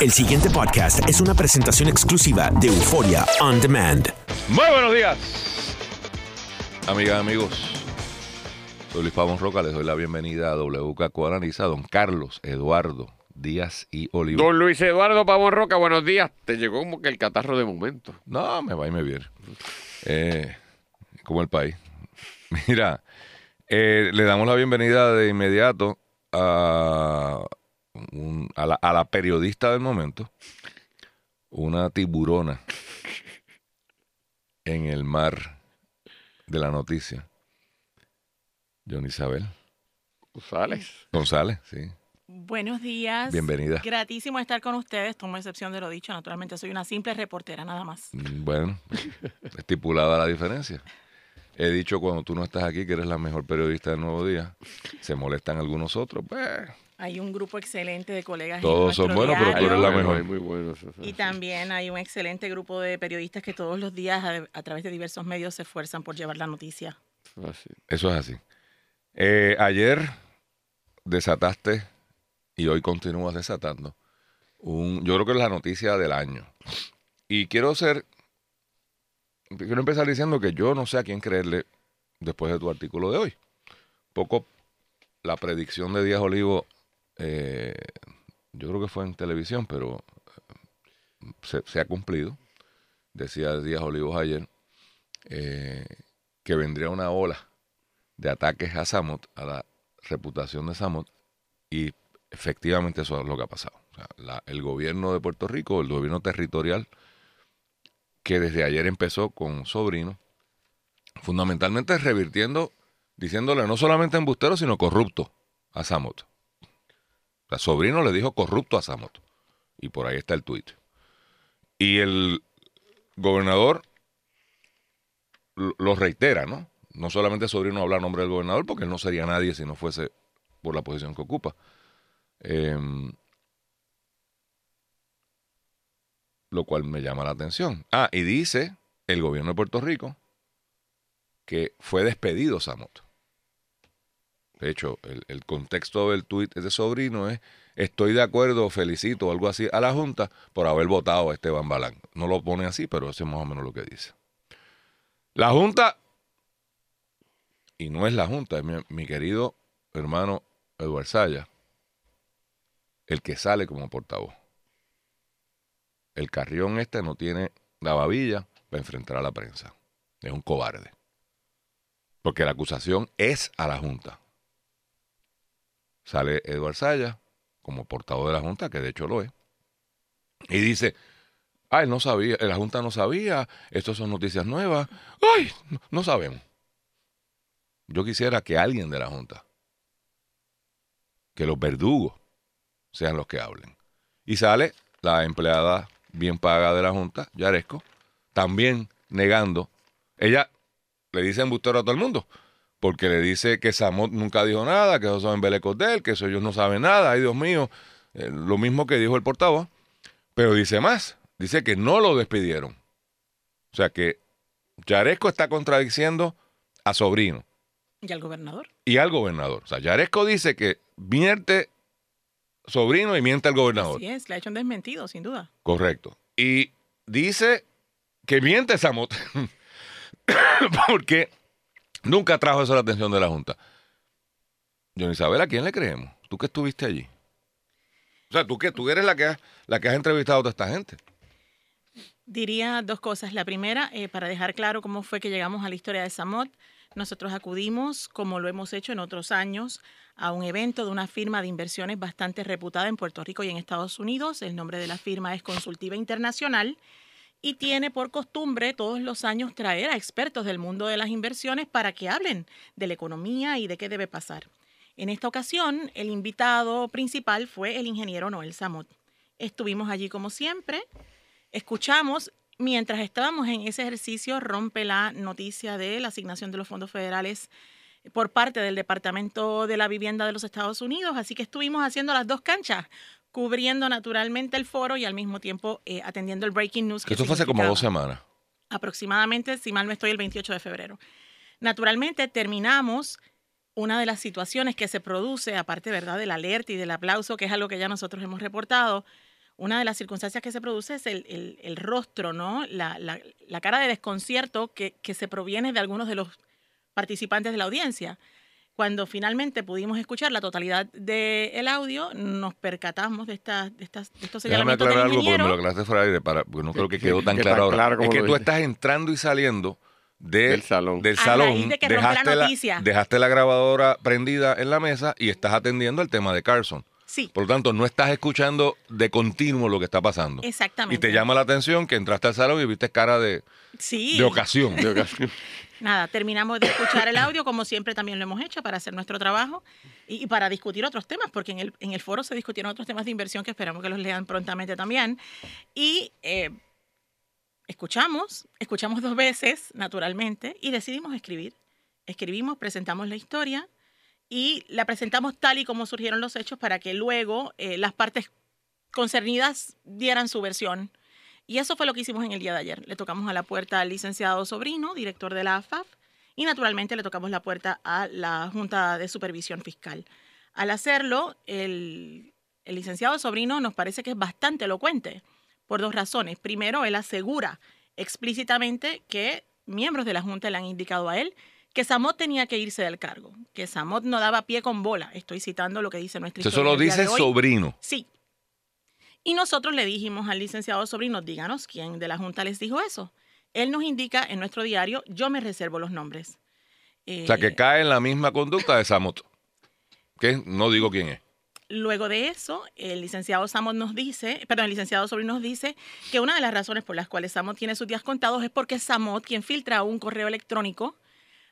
El siguiente podcast es una presentación exclusiva de Euforia On Demand. Muy buenos días, amigas amigos. Soy Luis Pavón Roca, les doy la bienvenida a WKQ Analiza, don Carlos Eduardo Díaz y Olivo. Don Luis Eduardo Pavón Roca, buenos días. Te llegó como que el catarro de momento. No, me va y me viene. Eh, como el país. Mira, eh, le damos la bienvenida de inmediato a, un- a, la, a la periodista del momento, una tiburona en el mar de la noticia. John Isabel Sales. González, sí. Buenos días. Bienvenida. Gratísimo estar con ustedes. Tomo excepción de lo dicho. Naturalmente, soy una simple reportera, nada más. Mm, Bueno, estipulada la diferencia. He dicho cuando tú no estás aquí que eres la mejor periodista del Nuevo Día. Se molestan algunos otros. Pues, Hay un grupo excelente de colegas. en Todos son buenos, pero tú eres la mejor. hay muy buenos. eso Y sí. también hay un excelente grupo de periodistas que todos los días, a, a través de diversos medios, se esfuerzan por llevar la noticia. Así. eso es así. Eh, ayer desataste y hoy continúas desatando. Un, yo creo que es la noticia del año. Y quiero ser. Quiero empezar diciendo que yo no sé a quién creerle después de tu artículo de hoy. Poco la predicción de Díaz Olivo, eh, yo creo que fue en televisión, pero eh, se, ha cumplido. Decía Díaz Olivos ayer eh, que vendría una ola de ataques a Samot, a la reputación de Samot, y efectivamente eso es lo que ha pasado. El gobierno de Puerto Rico, el gobierno territorial, que desde ayer empezó con Sobrino, fundamentalmente revirtiendo, diciéndole no solamente embustero, sino corrupto a Samot. Sobrino le dijo corrupto a Samot. Y por ahí está el tuit. Y el gobernador lo reitera, ¿no? No solamente Sobrino habla a nombre del gobernador, porque él no sería nadie si no fuese por la posición que ocupa. Em, lo cual me llama la atención. Ah, y dice el gobierno de Puerto Rico que fue despedido Samot. De hecho, el, contexto del tuit de Sobrino es estoy de acuerdo, felicito o algo así a la Junta por haber votado a Esteban Balán. No lo pone así, pero eso es más o menos lo que dice. La Junta, y no es la Junta, es mi, mi querido hermano Eduardo Saya, el que sale como portavoz. El carrión este no tiene la babilla para enfrentar a la prensa. Es un cobarde. Porque la acusación es a la Junta. Sale Eduardo Saya como portavoz de la Junta, que de hecho lo es, y dice, ah, él no sabía, la Junta no sabía, estas son noticias nuevas, ay, no sabemos. Yo quisiera que alguien de la Junta, que los verdugos sean los que hablen. Y sale la empleada bien paga de la Junta, Yaresco, también negando. Ella le dice embustero a todo el mundo, porque le dice que Samot nunca dijo nada, que embelecos de él, que eso ellos no saben nada, ay Dios mío, eh, lo mismo que dijo el portavoz, pero dice más, dice que no lo despidieron. O sea que Yaresco está contradiciendo a Sobrino ¿Y al gobernador? y al gobernador. O sea, Yaresco dice que miente Sobrino y miente al gobernador. Así es, le ha hecho un desmentido, sin duda. Correcto. Y dice que miente Samot porque nunca trajo eso a la atención de la Junta. John Isabel, ¿a quién le creemos? Tú que estuviste allí. O sea, tú que tú eres la que has, la que entrevistado a toda esta gente. Diría dos cosas. La primera, eh, para dejar claro cómo fue que llegamos a la historia de Samot, nosotros acudimos, como lo hemos hecho en otros años, a un evento de una firma de inversiones bastante reputada en Puerto Rico y en Estados Unidos. El nombre de la firma es Consultiva Internacional y tiene por costumbre todos los años traer a expertos del mundo de las inversiones para que hablen de la economía y de qué debe pasar. En esta ocasión, el invitado principal fue el ingeniero Noel Samot. Estuvimos allí como siempre, escuchamos, mientras estábamos en ese ejercicio, rompe la noticia de la asignación de los fondos federales por parte del Departamento de la Vivienda de los Estados Unidos, así que estuvimos haciendo las dos canchas, cubriendo naturalmente el foro y al mismo tiempo eh, atendiendo el breaking news. Que esto fue hace como dos semanas. aproximadamente, si mal no estoy, el 28 de febrero. Naturalmente, terminamos una de las situaciones que se produce, aparte ¿verdad? del alerta y del aplauso, que es algo que ya nosotros hemos reportado, una de las circunstancias que se produce es el, el- el rostro, ¿no? La, la- la cara de desconcierto que, que se proviene de algunos de los participantes de la audiencia. Cuando finalmente pudimos escuchar la totalidad del audio, nos percatamos de, estas de, estas, de estos Déjame señalamientos aclarar del algo porque me lo aclaraste fuera de aire, para, porque no creo que que- quedó tan que claro ahora. claro es que tú estás entrando y saliendo de- Del salón. del A salón, raíz de que rompió la dejaste, la, dejaste la grabadora prendida en la mesa y estás atendiendo el tema de Carson. Sí, Por lo tanto, no estás escuchando de continuo lo que está pasando. exactamente. Y te llama la atención que entraste al salón y viste cara de, sí. de ocasión. De ocasión. Nada, terminamos de escuchar el audio, como siempre también lo hemos hecho para hacer nuestro trabajo y, para discutir otros temas, porque en el, en el foro se discutieron otros temas de inversión que esperamos que los lean prontamente también. Y eh, escuchamos, escuchamos dos veces, naturalmente, y decidimos escribir. Escribimos, presentamos la historia y la presentamos tal y como surgieron los hechos para que luego eh, las partes concernidas dieran su versión. Y eso fue lo que hicimos en el día de ayer. Le tocamos a la puerta al licenciado Sobrino, director de la AFAF, y naturalmente le tocamos la puerta a la Junta de Supervisión Fiscal. Al hacerlo, el, el licenciado Sobrino nos parece que es bastante elocuente por dos razones. Primero, él asegura explícitamente que miembros de la Junta le han indicado a él que Samot tenía que irse del cargo, que Samot no daba pie con bola. Estoy citando lo que dice nuestra Eso lo dice sobrino. Sí. Y nosotros le dijimos al licenciado Sobrino, díganos quién de la Junta les dijo eso. Él nos indica en nuestro diario, yo me reservo los nombres. O sea, que Eh, cae en la misma conducta de Samot. Que no digo quién es. Luego de eso, el licenciado Samot nos dice, perdón, el licenciado Sobrino nos dice que una de las razones por las cuales Samot tiene sus días contados es porque Samot, quien filtra un correo electrónico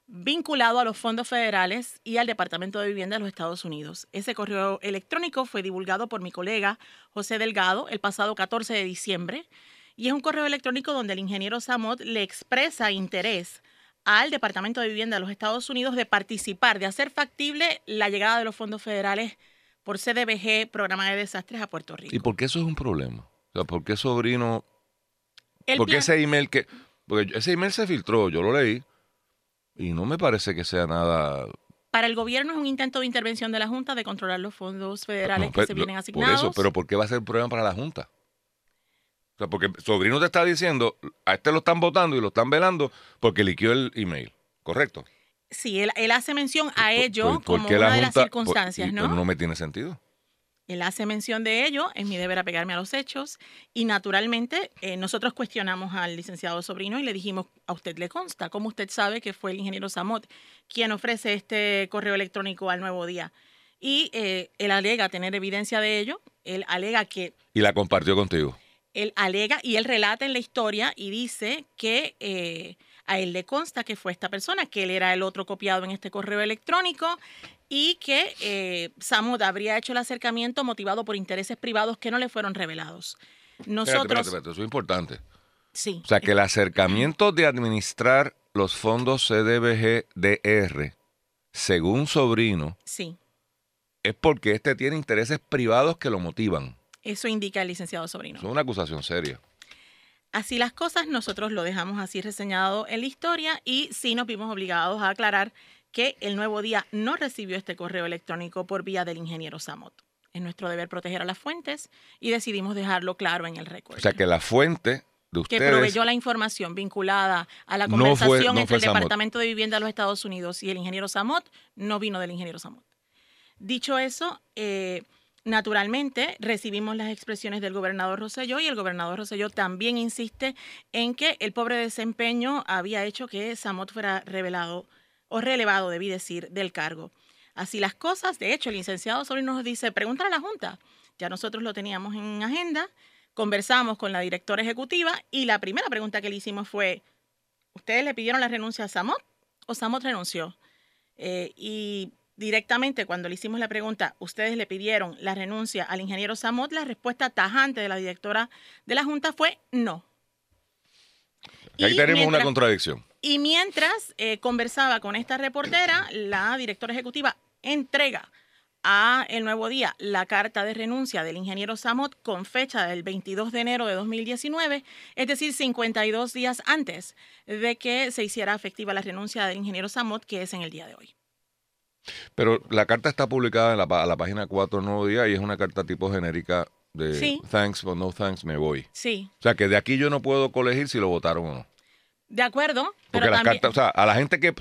vinculado a los fondos federales y al Departamento de Vivienda de los Estados Unidos. Ese correo electrónico fue divulgado por mi colega José Delgado el pasado 14 de diciembre y es un correo electrónico donde el ingeniero Samot le expresa interés al Departamento de Vivienda de los Estados Unidos de participar, de hacer factible la llegada de los fondos federales por CDBG, Programa de Desastres, a Puerto Rico. ¿Y por qué eso es un problema? O sea, ¿por qué sobrino? El ¿Por qué ese email que.? Porque ese email se filtró, yo lo leí. Y no me parece que sea nada. Para el gobierno es un intento de intervención de la Junta de controlar los fondos federales No, que pe- se vienen Por asignados. eso, pero ¿por qué va a ser un problema para la Junta? O sea, porque sobrino te está diciendo, a este lo están votando y lo están velando porque liquió el email. ¿Correcto? Sí, él, él hace mención a ello ¿Por- por como una la de las por- circunstancias, ¿no? pero no me tiene sentido. Él hace mención de ello, es mi deber apegarme a los hechos y naturalmente eh, nosotros cuestionamos al licenciado Sobrino y le dijimos, a usted le consta, ¿cómo usted sabe que fue el ingeniero Samot quien ofrece este correo electrónico al nuevo día? Y eh, él alega tener evidencia de ello, él alega que Y la compartió contigo. él alega y él relata en la historia y dice que eh, a él le consta que fue esta persona, que él era el otro copiado en este correo electrónico y que eh, Samud habría hecho el acercamiento motivado por intereses privados que no le fueron revelados. Espérate, Nosotros, espérate, espérate, eso es importante. sí, O sea, que el acercamiento de administrar los fondos CDBG-DR, según sobrino, sí, es porque este tiene intereses privados que lo motivan. eso indica el licenciado Sobrino. Es una acusación seria. Así las cosas, nosotros lo dejamos así reseñado en la historia y sí nos vimos obligados a aclarar que el nuevo día no recibió este correo electrónico por vía del ingeniero Samot. Es nuestro deber proteger a las fuentes y decidimos dejarlo claro en el récord. O sea, que la fuente de que ustedes... proveyó la información vinculada a la No fue- conversación no entre el Samot. Departamento de Vivienda de los Estados Unidos y el ingeniero Samot no vino del ingeniero Samot. Dicho eso, eh, naturalmente recibimos las expresiones del gobernador Rosselló y el gobernador Rosselló también insiste en que el pobre desempeño había hecho que Samot fuera revelado o relevado, debí decir, del cargo. Así las cosas, de hecho, el licenciado Sobrino nos dice, pregúntale a la Junta. Ya nosotros lo teníamos en agenda, conversamos con la directora ejecutiva y la primera pregunta que le hicimos fue, ¿ustedes le pidieron la renuncia a Samot o Samot renunció? Eh, y directamente cuando le hicimos la pregunta, ¿ustedes le pidieron la renuncia al ingeniero Samot? La respuesta tajante de la directora de la Junta fue no. Ahí Y tenemos una mientras- contradicción. y mientras eh, conversaba con esta reportera, la directora ejecutiva entrega a El Nuevo Día la carta de renuncia del ingeniero Samot con fecha del 22 de enero de 2019, es decir, 52 días antes de que se hiciera efectiva la renuncia del ingeniero Samot, que es en el día de hoy. Pero la carta está publicada en la, a la página 4 del Nuevo Día y es una carta tipo genérica de Sí. thanks but no thanks, me voy. Sí, O sea, que de aquí yo no puedo colegir si lo votaron o no. de acuerdo. Porque Pero las también, cartas, o sea, a la gente que,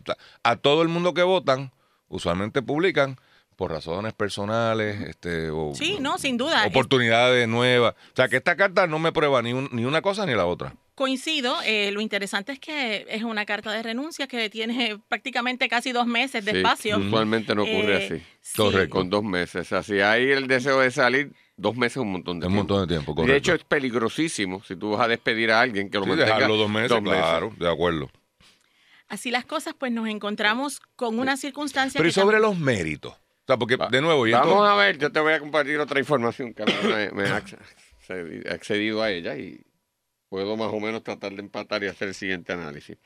a todo el mundo que votan, usualmente publican por razones personales, este, o Sí, no, sin duda. Es- oportunidades nuevas. O sea, que esta carta no me prueba ni, un- ni una cosa ni la otra. Coincido, eh, lo interesante es que es una carta de renuncia que tiene prácticamente casi dos meses de Sí, espacio. Usualmente no ocurre Eh, así. Con dos meses. Así hay el deseo de salir, dos meses es un montón de Un tiempo. montón de tiempo, Y correcto. de hecho, es peligrosísimo si tú vas a despedir a alguien que lo Sí, mantenga dejarlo dos meses, claro, de acuerdo. Así las cosas, pues nos encontramos con una circunstancia Pero y sobre también- los méritos. O sea, porque, Va- de nuevo, y Vamos a ver, yo te voy a compartir otra información que me, me ha accedi- accedido a ella y puedo más o menos tratar de empatar y hacer el siguiente análisis.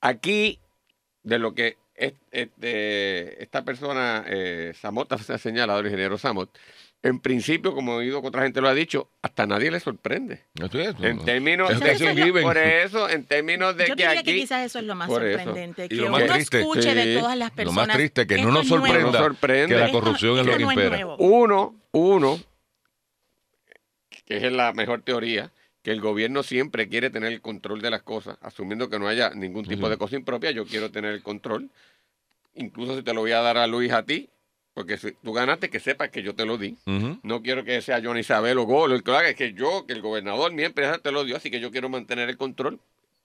Aquí, de lo que es- este, esta persona, eh, Samot, se ha señalado, el ingeniero Samot, en principio, como he oído que otra gente lo ha dicho, hasta nadie le sorprende. Esto es- En términos es Eso sería- given. Por eso, en términos de Yo que diría aquí... que quizás eso es lo más eso. sorprendente, que lo más uno triste. escuche de todas las Lo personas. más triste que no nos es sorprenda No sorprende. que la Esto- corrupción es esto lo que no impera. Uno, uno, que es la mejor teoría, que el gobierno siempre quiere tener el control de las cosas, asumiendo que no haya ningún tipo de cosa impropia, yo quiero tener el control. Incluso si te lo voy a dar a Luis a ti, porque si tú ganaste, que sepas que yo te lo di. No quiero que sea John Isabel o Golo, el que lo haga, es que yo, que el gobernador, mi empresa te lo dio, así que yo quiero mantener el control.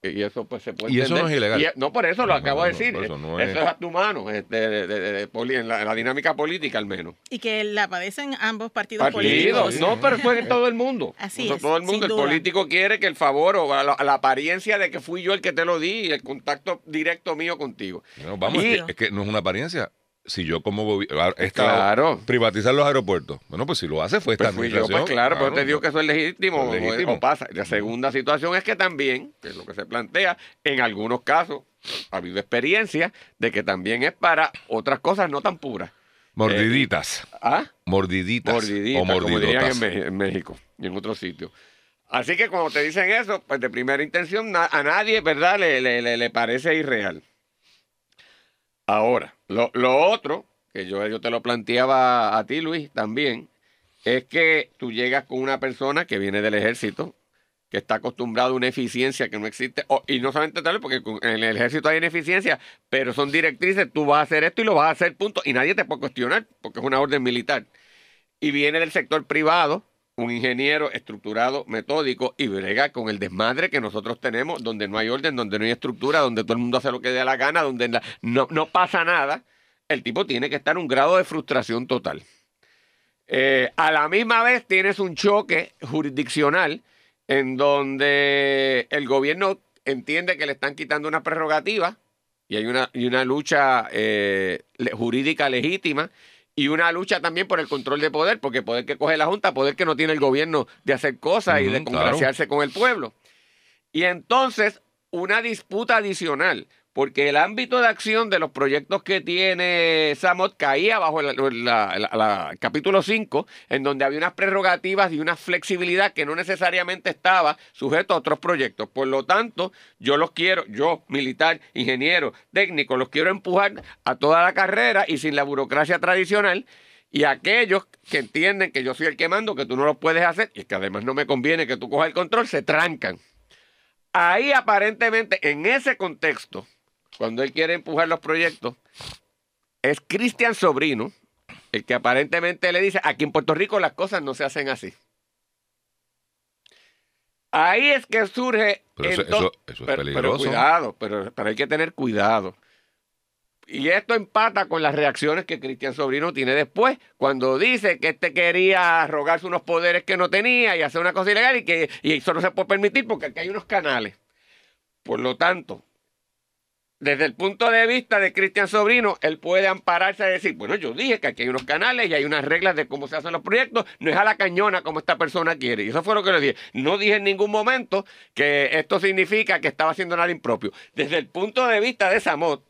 Y eso pues se puede Y eso entender. no es ilegal. Y- no, por eso lo No, acabo no, de decir. eso no eso es- es a tu mano, este, de- de- de- de poli- en, la, en la dinámica política al menos. Y que la padecen ambos partidos Partidos, políticos. no, pero fue en todo el mundo. Así O sea, es, Todo el mundo, el duda. político quiere que el favor o la, la apariencia de que fui yo el que te lo di y el contacto directo mío contigo. No, vamos, Y- es, que, es que no es una apariencia. Si yo como gobierno he estado Claro. privatizar los aeropuertos, bueno, pues si lo hace fue esta Pues fui yo, administración. pues claro, pero te digo que eso es legítimo, es legítimo. O, pasa. La segunda situación es que también, que es lo que se plantea, en algunos casos ha habido experiencia de que también es para otras cosas no tan puras. Mordiditas. ¿Ah? mordiditas. Mordidita, o como dirían en, México y en otros sitios. Así que cuando te dicen eso, pues de primera intención a nadie, ¿verdad? Le, le- le- le parece irreal. Ahora, lo, otro, que yo, yo te lo planteaba a ti, Luis, también, es que tú llegas con una persona que viene del ejército, que está acostumbrado a una eficiencia que no existe, y no solamente tal, porque en el ejército hay ineficiencia, pero son directrices, tú vas a hacer esto y lo vas a hacer, punto, y nadie te puede cuestionar, porque es una orden militar. Y viene del sector privado, un ingeniero estructurado, metódico, y brega con el desmadre que nosotros tenemos, donde no hay orden, donde no hay estructura, donde todo el mundo hace lo que dé la gana, donde no, no pasa nada. El tipo tiene que estar en un grado de frustración total. Eh, a la misma vez tienes un choque jurisdiccional en donde el gobierno entiende que le están quitando una prerrogativa y hay una, y una lucha eh, jurídica legítima y una lucha también por el control de poder, porque poder que coge la Junta, poder que no tiene el gobierno de hacer cosas y de congraciarse con el pueblo. Y entonces, una disputa adicional, porque el ámbito de acción de los proyectos que tiene Samot caía bajo el capítulo 5, en donde había unas prerrogativas y una flexibilidad que no necesariamente estaba sujeto a otros proyectos. Por lo tanto, yo los quiero, yo, militar, ingeniero, técnico, los quiero empujar a toda la carrera y sin la burocracia tradicional. Y aquellos que entienden que yo soy el que mando, que tú no lo puedes hacer, y que además no me conviene que tú cojas el control, se trancan. Ahí aparentemente, en ese contexto, cuando él quiere empujar los proyectos, es Cristian Sobrino el que aparentemente le dice, aquí en Puerto Rico las cosas no se hacen así. Ahí es que surge... Pero eso- ento- eso- eso es pero- pero peligroso. cuidado, pero, pero hay que tener cuidado. Y esto empata con las reacciones que Cristian Sobrino tiene después, cuando dice que este quería rogarse unos poderes que no tenía y hacer una cosa ilegal y que y eso no se puede permitir porque aquí hay unos canales. Por lo tanto, desde el punto de vista de Cristian Sobrino, él puede ampararse a decir, bueno, yo dije que aquí hay unos canales y hay unas reglas de cómo se hacen los proyectos, no es a la cañona como esta persona quiere. Y eso fue lo que le dije. No dije en ningún momento que esto significa que estaba haciendo nada impropio. Desde el punto de vista de Samot,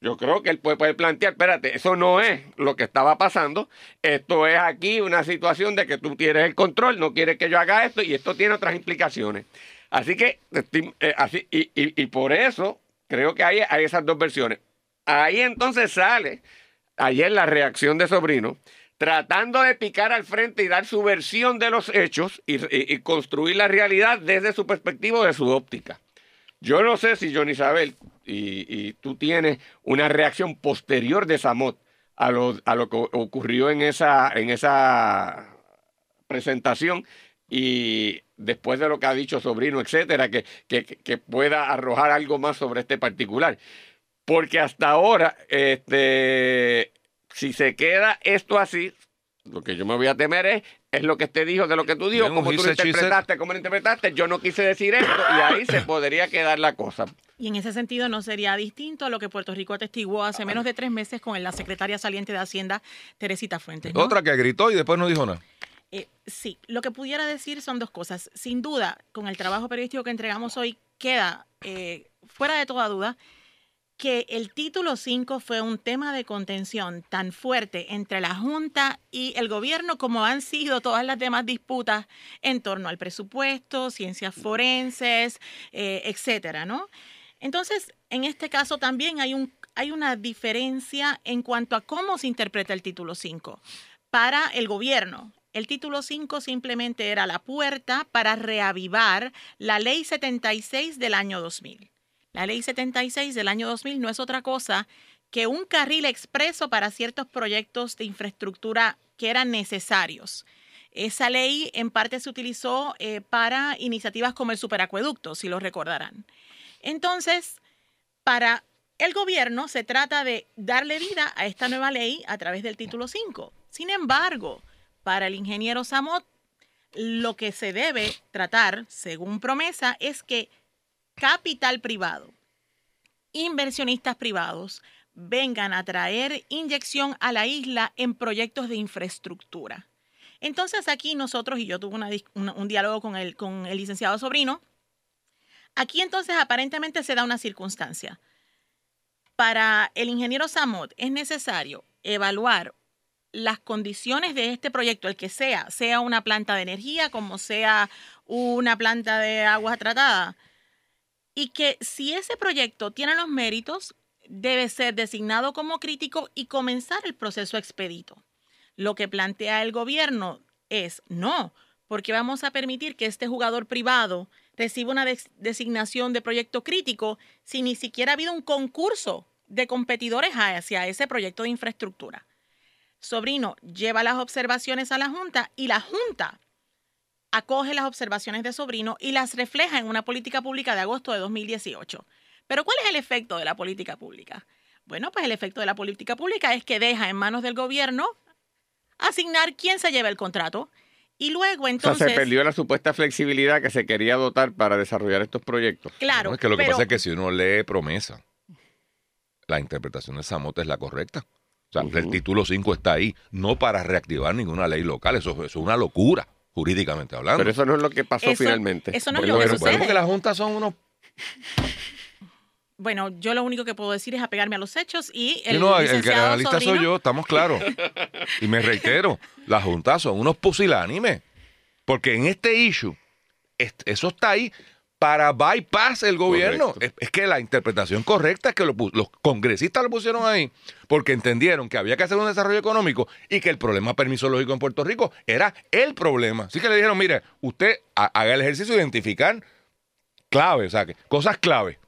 yo creo que él puede, plantear, espérate, eso no es lo que estaba pasando, esto es aquí una situación de que tú tienes el control, no quieres que yo haga esto y esto tiene otras implicaciones. Así que, eh, así, y por eso creo que hay, hay esas dos versiones. Ahí entonces sale, ayer la reacción de Sobrino, tratando de picar al frente y dar su versión de los hechos y, construir la realidad desde su perspectiva de su óptica. Yo no sé si John Isabel y, y tú tienes una reacción posterior de Samot a lo, a lo que ocurrió en esa, en esa presentación y después de lo que ha dicho Sobrino, etcétera, que, que, que pueda arrojar algo más sobre este particular. Porque hasta ahora, este, si se queda esto así, lo que yo me voy a temer es, es lo que te dijo de lo que tú dijo, Bien, como tú lo interpretaste, como lo interpretaste, yo no quise decir esto y ahí se podría quedar la cosa. Y en ese sentido no sería distinto a lo que Puerto Rico atestiguó hace menos de tres meses con la secretaria saliente de Hacienda, Teresita Fuentes. ¿no? Otra que gritó y después no dijo nada. Eh, sí, lo que pudiera decir son dos cosas. Sin duda, con el trabajo periodístico que entregamos hoy, queda eh, fuera de toda duda que el título 5 fue un tema de contención tan fuerte entre la Junta y el gobierno como han sido todas las demás disputas en torno al presupuesto, ciencias forenses, eh, etcétera, ¿no? Entonces, en este caso también hay, un, hay una diferencia en cuanto a cómo se interpreta el título 5 para el gobierno. El título 5 simplemente era la puerta para reavivar la ley 76 del año 2000. La ley 76 del año 2000 no es otra cosa que un carril expreso para ciertos proyectos de infraestructura que eran necesarios. Esa ley en parte se utilizó eh, para iniciativas como el superacueducto, si lo recordarán. Entonces, para el gobierno se trata de darle vida a esta nueva ley a través del título 5. Sin embargo, para el ingeniero Samot, lo que se debe tratar, según promesa, es que capital privado, inversionistas privados, vengan a traer inyección a la isla en proyectos de infraestructura. Entonces aquí nosotros, y yo tuve un diálogo con el, con el licenciado Sobrino, aquí entonces aparentemente se da una circunstancia. Para el ingeniero Samot es necesario evaluar las condiciones de este proyecto, el que sea, sea una planta de energía, como sea una planta de agua tratada, y que si ese proyecto tiene los méritos, debe ser designado como crítico y comenzar el proceso expedito. Lo que plantea el gobierno es no, porque vamos a permitir que este jugador privado reciba una des- designación de proyecto crítico si ni siquiera ha habido un concurso de competidores hacia ese proyecto de infraestructura. Sobrino lleva las observaciones a la Junta y la Junta acoge las observaciones de Sobrino y las refleja en una política pública de agosto de 2018. Pero ¿cuál es el efecto de la política pública? Bueno, pues el efecto de la política pública es que deja en manos del gobierno asignar quién se lleva el contrato y luego O sea, entonces... se perdió la supuesta flexibilidad que se quería dotar para desarrollar estos proyectos. Claro, No, es que lo que pero- pasa es que si uno lee promesa, la interpretación de Samot es la correcta. O sea, el título 5 está ahí, no para reactivar ninguna ley local. Eso, eso es una locura, jurídicamente hablando. Pero eso no es lo que pasó Eso- finalmente. eso no es Bueno, lo que sucede. bueno, porque las juntas son unos... Bueno, yo lo único que puedo decir es apegarme a los hechos y el Sí, no, el que analista soy yo, estamos claros. Y me reitero, las juntas son unos pusilánimes. Porque en este issue, eso está ahí para bypass el gobierno. Es, que la interpretación correcta es que lo los congresistas lo pusieron ahí porque entendieron que había que hacer un desarrollo económico y que el problema permisológico en Puerto Rico era el problema. Así que le dijeron, mire, usted ha- haga el ejercicio de identificar claves, o sea, que, cosas clave.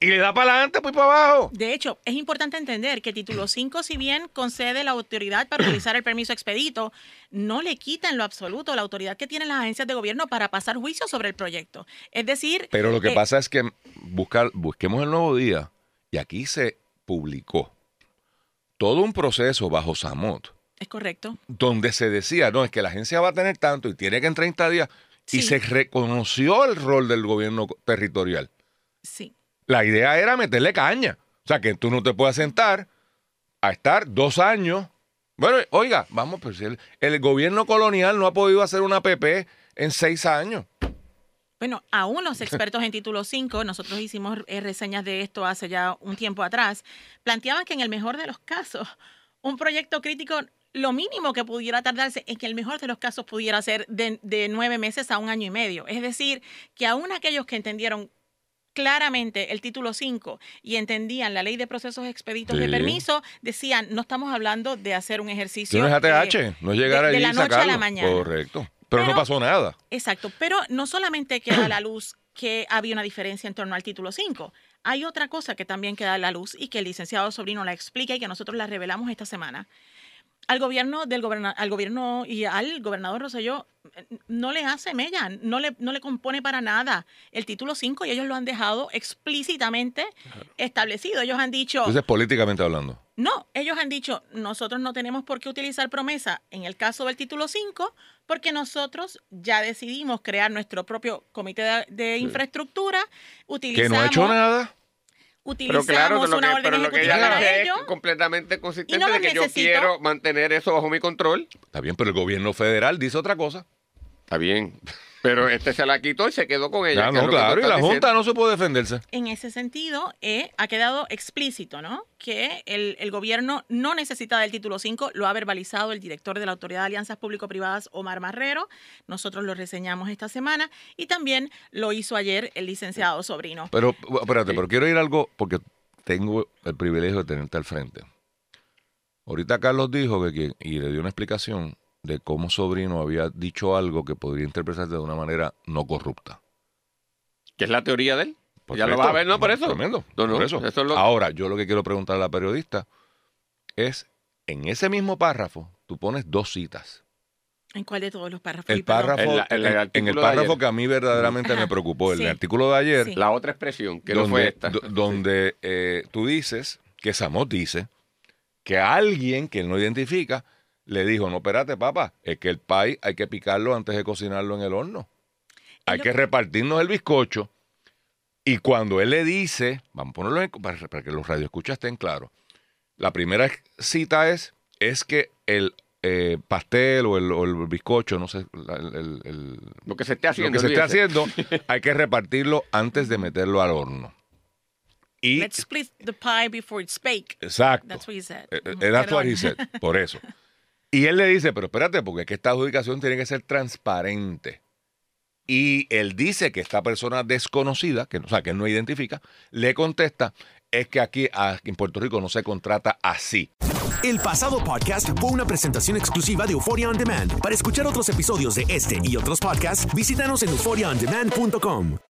Y le da para adelante, pues para abajo. De hecho, es importante entender que título 5, si bien concede la autoridad para utilizar el permiso expedito, no le quita en lo absoluto la autoridad que tienen las agencias de gobierno para pasar juicio sobre el proyecto. Es decir, Pero lo que eh, pasa es que buscar, busquemos el nuevo día y aquí se publicó todo un proceso bajo Samot es correcto. donde se decía, no, es que la agencia va a tener tanto y tiene que en 30 días y se reconoció el rol del gobierno territorial. Sí. La idea era meterle caña. O sea, que tú no te puedas sentar a estar dos años. Bueno, oiga, vamos, pues el, el gobierno colonial no ha podido hacer una PP en seis años. Bueno, aún los expertos en título 5, nosotros hicimos eh, reseñas de esto hace ya un tiempo atrás, planteaban que en el mejor de los casos, un proyecto crítico, lo mínimo que pudiera tardarse, en que el mejor de los casos pudiera ser de, de nueve meses a un año y medio. Es decir, que aún aquellos que entendieron claramente el título 5 y entendían la ley de procesos expeditos de permiso, decían, no estamos hablando de hacer un ejercicio. No es eh, ATH, no es llegar de- allí de la noche a la mañana. Correcto. Pero, no Pero- pasó nada. Exacto, pero no solamente queda a la luz que había una diferencia en torno al título 5, hay otra cosa que también queda a la luz y que el licenciado Sobrino la explica y que nosotros la revelamos esta semana. Al gobierno, del goberna- al gobierno y al gobernador Rosselló eh, no le hace mella, no le, no le compone para nada el título 5 y ellos lo han dejado explícitamente establecido. Ellos han dicho, Entonces, políticamente hablando. no, ellos han dicho, nosotros no tenemos por qué utilizar promesa en el caso del título 5, porque nosotros ya decidimos crear nuestro propio comité de, de infraestructura, Que utilizamos, no ha hecho nada. Pero utilizamos claro, que lo una que, orden pero lo que ejecutiva ella para hace ello. es completamente consistente Y no de que yo necesito. quiero mantener eso bajo mi control. Está bien, pero el gobierno federal dice otra cosa. Está bien. Pero este se la quitó y se quedó con ella. Ya, no, claro. Y la diciendo. Junta no se puede defenderse. En ese sentido, eh, ha quedado explícito, ¿no? Que el, el gobierno no necesita del título 5, lo ha verbalizado el director de la Autoridad de Alianzas Público-Privadas, Omar Marrero. Nosotros lo reseñamos esta semana y también lo hizo ayer el licenciado Sobrino. Pero, espérate, pero quiero ir a algo porque tengo el privilegio de tenerte al frente. Ahorita Carlos dijo que- y le dio una explicación de cómo Sobrino había dicho algo que podría interpretarse de una manera no corrupta. Que es la teoría de él. Ya lo vas a ver, ¿no? Por eso. Tremendo. No, no, por eso. eso es lo- Ahora, yo lo que quiero preguntar a la periodista es, en ese mismo párrafo, tú pones dos citas. ¿En cuál de todos los párrafos? El párrafo, En el en- párrafo que a mí verdaderamente me preocupó, el Sí. artículo de ayer, Sí. La otra expresión, que no donde, fue esta. do- donde eh, tú dices, que Samot dice, que alguien que él no identifica le dijo, no, espérate, papá, es que el pay hay que picarlo antes de cocinarlo en el horno. Hay lo que repartirnos el bizcocho. Y cuando él le dice, vamos a ponerlo en- para, para que los radioescuchas estén claros, la primera cita es, es que el eh, pastel o el, o el bizcocho, no sé, la- el- Lo que se esté lo haciendo. que se esté haciendo, hay que repartirlo antes de meterlo al horno. Y, Let's split the pie before it's baked. exacto. That's what he said. Eh, eh, That's what he said, por eso. Y él le dice, pero espérate, porque es que esta adjudicación tiene que ser transparente. Y él dice que esta persona desconocida, que, o sea, que él no identifica, le contesta, es que aquí en Puerto Rico no se contrata así. El pasado podcast fue una presentación exclusiva de Euphoria On Demand. Para escuchar otros episodios de este y otros podcasts, visítanos en euphoriaondemand.com.